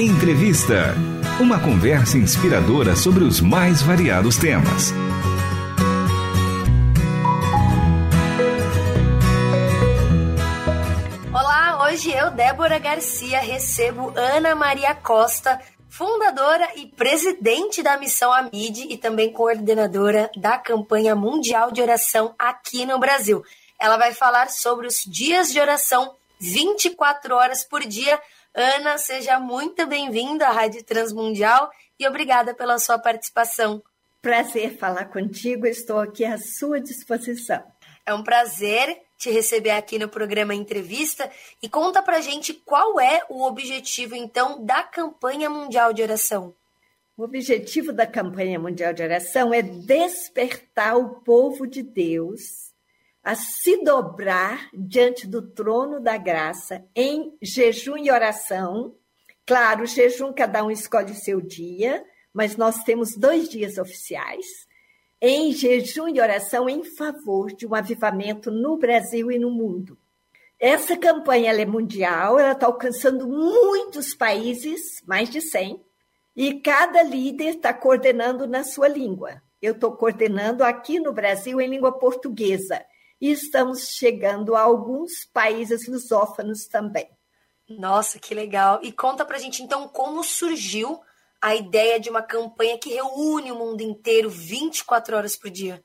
Entrevista. Uma conversa inspiradora sobre os mais variados temas. Olá, hoje eu, Débora Garcia, recebo Ana Maria Costa, fundadora e presidente da Missão Amide e também coordenadora da campanha mundial de oração aqui no Brasil. Ela vai falar sobre os dias de oração 24 horas por dia Ana, seja muito bem-vinda à Rádio Transmundial e obrigada pela sua participação. Prazer falar contigo, estou aqui à sua disposição. É um prazer te receber aqui no programa Entrevista e conta pra gente qual é o objetivo então da campanha mundial de oração. O objetivo da campanha mundial de oração é despertar o povo de Deus a se dobrar diante do trono da graça em jejum e oração. Claro, jejum cada um escolhe seu dia, mas nós temos dois dias oficiais em jejum e oração em favor de um avivamento no Brasil e no mundo. Essa campanha é mundial, ela está alcançando muitos países, mais de 100, e cada líder está coordenando na sua língua. Eu estou coordenando aqui no Brasil em língua portuguesa e estamos chegando a alguns países lusófonos também. Nossa, que legal! E conta pra gente então como surgiu a ideia de uma campanha que reúne o mundo inteiro 24 horas por dia.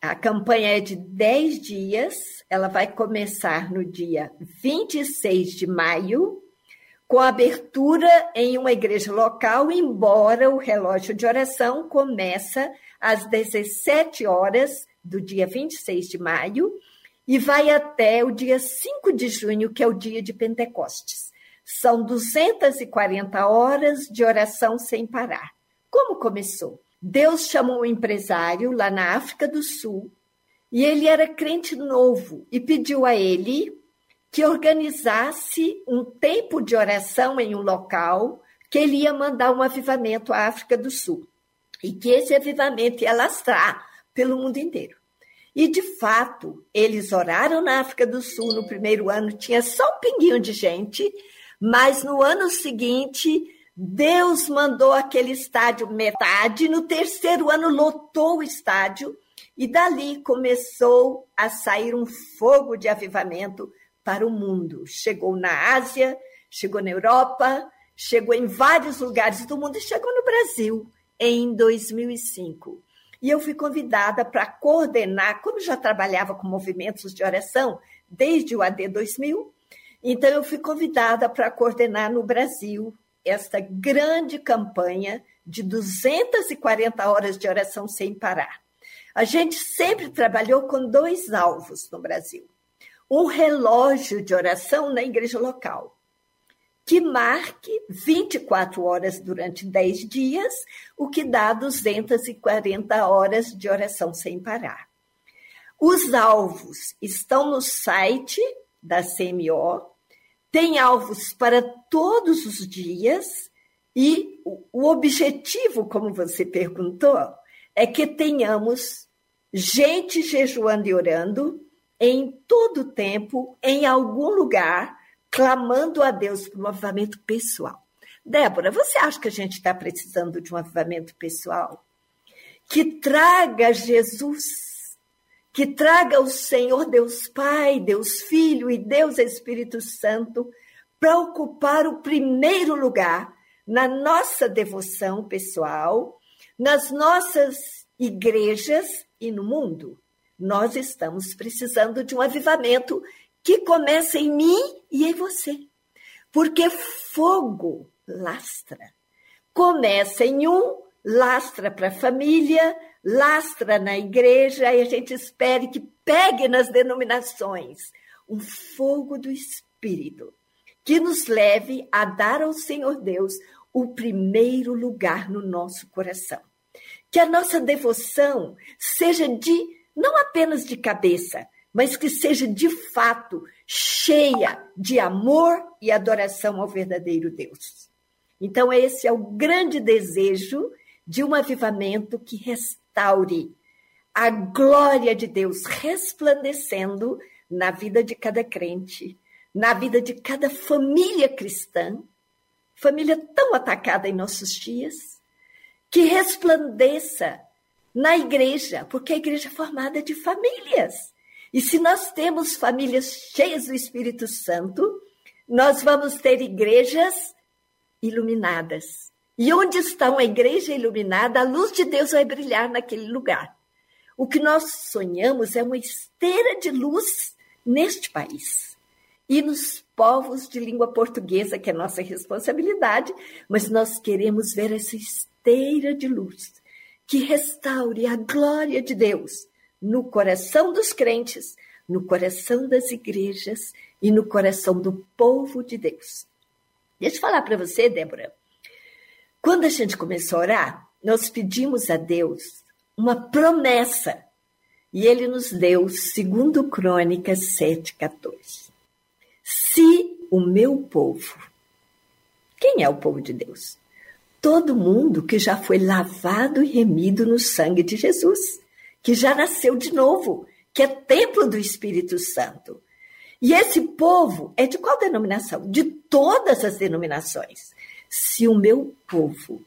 A campanha é de 10 dias, ela vai começar no dia 26 de maio, com abertura em uma igreja local, embora o relógio de oração começa às 17 horas do dia 26 de maio e vai até o dia 5 de junho, que é o dia de Pentecostes. São 240 horas de oração sem parar. Como começou? Deus chamou um empresário lá na África do Sul e ele era crente novo e pediu a ele que organizasse um tempo de oração em um local que ele ia mandar um avivamento à África do Sul e que esse avivamento ia lastrar pelo mundo inteiro. E, de fato, eles oraram na África do Sul no primeiro ano, tinha só um pinguinho de gente, mas no ano seguinte, Deus mandou aquele estádio metade, no terceiro ano lotou o estádio, e dali começou a sair um fogo de avivamento para o mundo. Chegou na Ásia, chegou na Europa, chegou em vários lugares do mundo e chegou no Brasil em 2005. E eu fui convidada para coordenar, como já trabalhava com movimentos de oração desde o AD 2000, então eu fui convidada para coordenar no Brasil esta grande campanha de 240 horas de oração sem parar. A gente sempre trabalhou com dois alvos no Brasil. Um relógio de oração na igreja local que marque 24 horas durante 10 dias, o que dá 240 horas de oração sem parar. Os alvos estão no site da CMO, tem alvos para todos os dias e o objetivo, como você perguntou, é que tenhamos gente jejuando e orando em todo o tempo, em algum lugar, clamando a Deus por um avivamento pessoal. Débora, você acha que a gente está precisando de um avivamento pessoal? Que traga Jesus, que traga o Senhor Deus Pai, Deus Filho e Deus Espírito Santo para ocupar o primeiro lugar na nossa devoção pessoal, nas nossas igrejas e no mundo. Nós estamos precisando de um avivamento que começa em mim e em você. Porque fogo lastra. Começa em um, lastra para a família, lastra na igreja, e a gente espere que pegue nas denominações um fogo do Espírito que nos leve a dar ao Senhor Deus o primeiro lugar no nosso coração. Que a nossa devoção seja de, não apenas de cabeça, mas que seja de fato cheia de amor e adoração ao verdadeiro Deus. Então, esse é o grande desejo de um avivamento que restaure a glória de Deus resplandecendo na vida de cada crente, na vida de cada família cristã família tão atacada em nossos dias, que resplandeça na igreja, porque a igreja é formada de famílias. E se nós temos famílias cheias do Espírito Santo, nós vamos ter igrejas iluminadas. E onde está uma igreja iluminada, a luz de Deus vai brilhar naquele lugar. O que nós sonhamos é uma esteira de luz neste país e nos povos de língua portuguesa, que é nossa responsabilidade, mas nós queremos ver essa esteira de luz que restaure a glória de Deus no coração dos crentes, no coração das igrejas e no coração do povo de Deus. Deixa eu falar para você, Débora. Quando a gente começou a orar, nós pedimos a Deus uma promessa. E ele nos deu, segundo Crônicas 7,14. Se o meu povo, quem é o povo de Deus? Todo mundo que já foi lavado e remido no sangue de Jesus, que já nasceu de novo, que é templo do Espírito Santo. E esse povo é de qual denominação? De todas as denominações. Se o meu povo,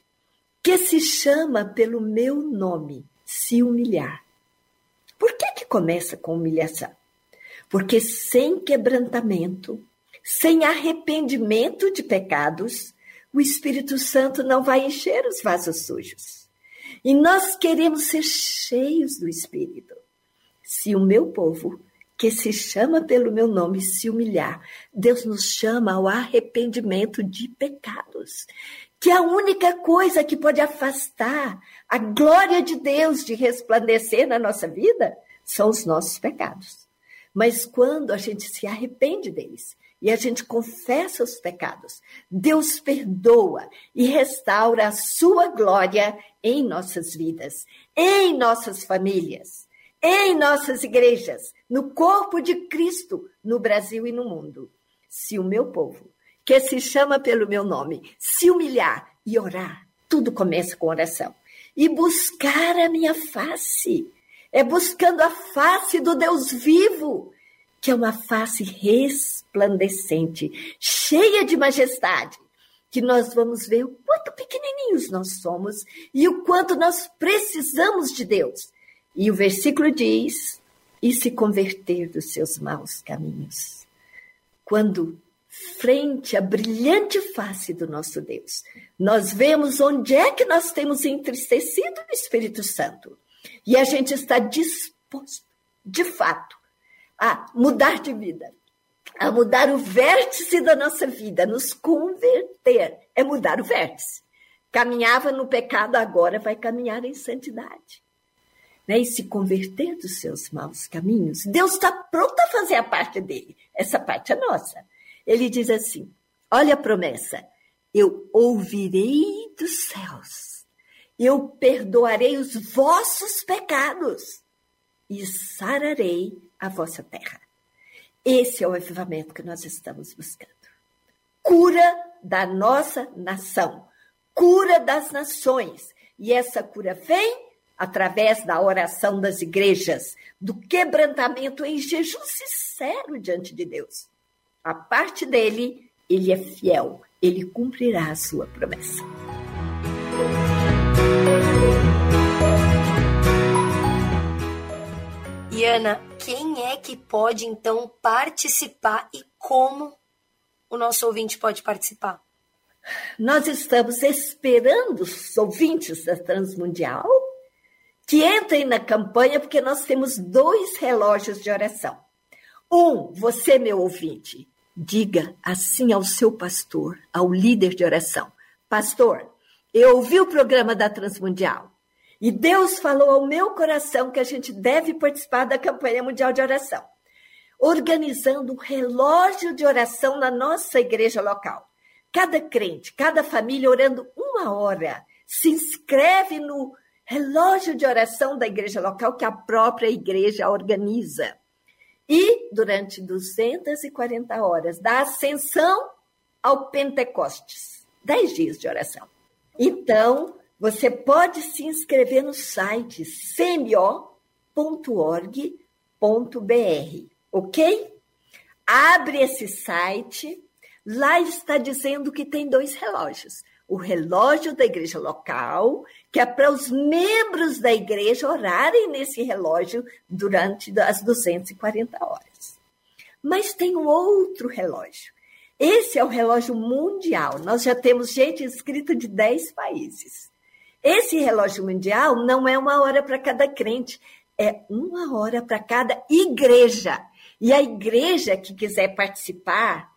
que se chama pelo meu nome, se humilhar. Por que que começa com humilhação? Porque sem quebrantamento, sem arrependimento de pecados, o Espírito Santo não vai encher os vasos sujos. E nós queremos ser cheios do Espírito. Se o meu povo, que se chama pelo meu nome, se humilhar, Deus nos chama ao arrependimento de pecados que a única coisa que pode afastar a glória de Deus de resplandecer na nossa vida são os nossos pecados. Mas quando a gente se arrepende deles e a gente confessa os pecados, Deus perdoa e restaura a sua glória em nossas vidas, em nossas famílias, em nossas igrejas, no corpo de Cristo, no Brasil e no mundo. Se o meu povo que se chama pelo meu nome, se humilhar e orar. Tudo começa com oração. E buscar a minha face. É buscando a face do Deus vivo, que é uma face resplandecente, cheia de majestade, que nós vamos ver o quanto pequenininhos nós somos e o quanto nós precisamos de Deus. E o versículo diz: e se converter dos seus maus caminhos. Quando frente à brilhante face do nosso Deus. Nós vemos onde é que nós temos entristecido o Espírito Santo. E a gente está disposto, de fato, a mudar de vida, a mudar o vértice da nossa vida, nos converter, é mudar o vértice. Caminhava no pecado, agora vai caminhar em santidade. Né? E se converter dos seus maus caminhos, Deus está pronto a fazer a parte dele. Essa parte é nossa. Ele diz assim: olha a promessa, eu ouvirei dos céus, eu perdoarei os vossos pecados e sararei a vossa terra. Esse é o avivamento que nós estamos buscando. Cura da nossa nação, cura das nações. E essa cura vem através da oração das igrejas, do quebrantamento em jejum sincero diante de Deus a parte dele, ele é fiel, ele cumprirá a sua promessa. E Ana, quem é que pode então participar e como o nosso ouvinte pode participar? Nós estamos esperando os ouvintes da Transmundial que entrem na campanha, porque nós temos dois relógios de oração. Um, você, meu ouvinte, Diga assim ao seu pastor, ao líder de oração: Pastor, eu ouvi o programa da Transmundial e Deus falou ao meu coração que a gente deve participar da campanha mundial de oração, organizando um relógio de oração na nossa igreja local. Cada crente, cada família orando uma hora, se inscreve no relógio de oração da igreja local que a própria igreja organiza. E durante 240 horas, da ascensão ao Pentecostes, 10 dias de oração. Então, você pode se inscrever no site semio.org.br, ok? Abre esse site, Lá está dizendo que tem dois relógios. O relógio da igreja local, que é para os membros da igreja orarem nesse relógio durante as 240 horas. Mas tem um outro relógio. Esse é o relógio mundial. Nós já temos gente inscrita de 10 países. Esse relógio mundial não é uma hora para cada crente, é uma hora para cada igreja. E a igreja que quiser participar,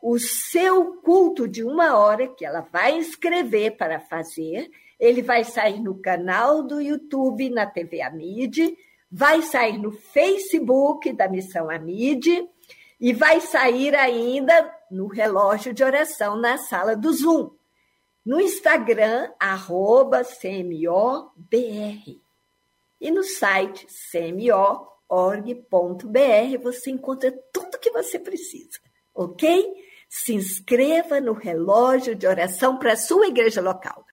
o seu culto de uma hora, que ela vai escrever para fazer, ele vai sair no canal do YouTube, na TV Amide, vai sair no Facebook da Missão Amide e vai sair ainda no relógio de oração na sala do Zoom. No Instagram, arroba CMOBR. E no site cmo.org.br você encontra tudo que você precisa, ok? Se inscreva no relógio de oração para a sua igreja local.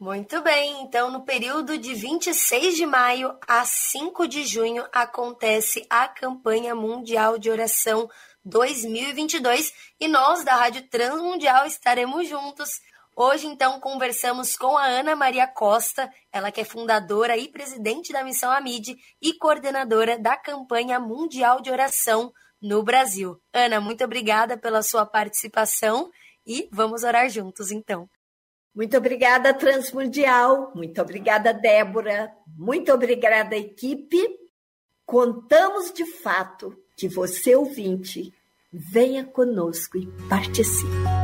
Muito bem, então no período de 26 de maio a 5 de junho acontece a campanha mundial de oração 2022 e nós da Rádio Transmundial estaremos juntos. Hoje, então, conversamos com a Ana Maria Costa, ela que é fundadora e presidente da Missão Amide e coordenadora da campanha mundial de oração no Brasil. Ana, muito obrigada pela sua participação e vamos orar juntos, então. Muito obrigada, Transmundial. Muito obrigada, Débora. Muito obrigada, equipe. Contamos de fato que você, ouvinte, venha conosco e participe.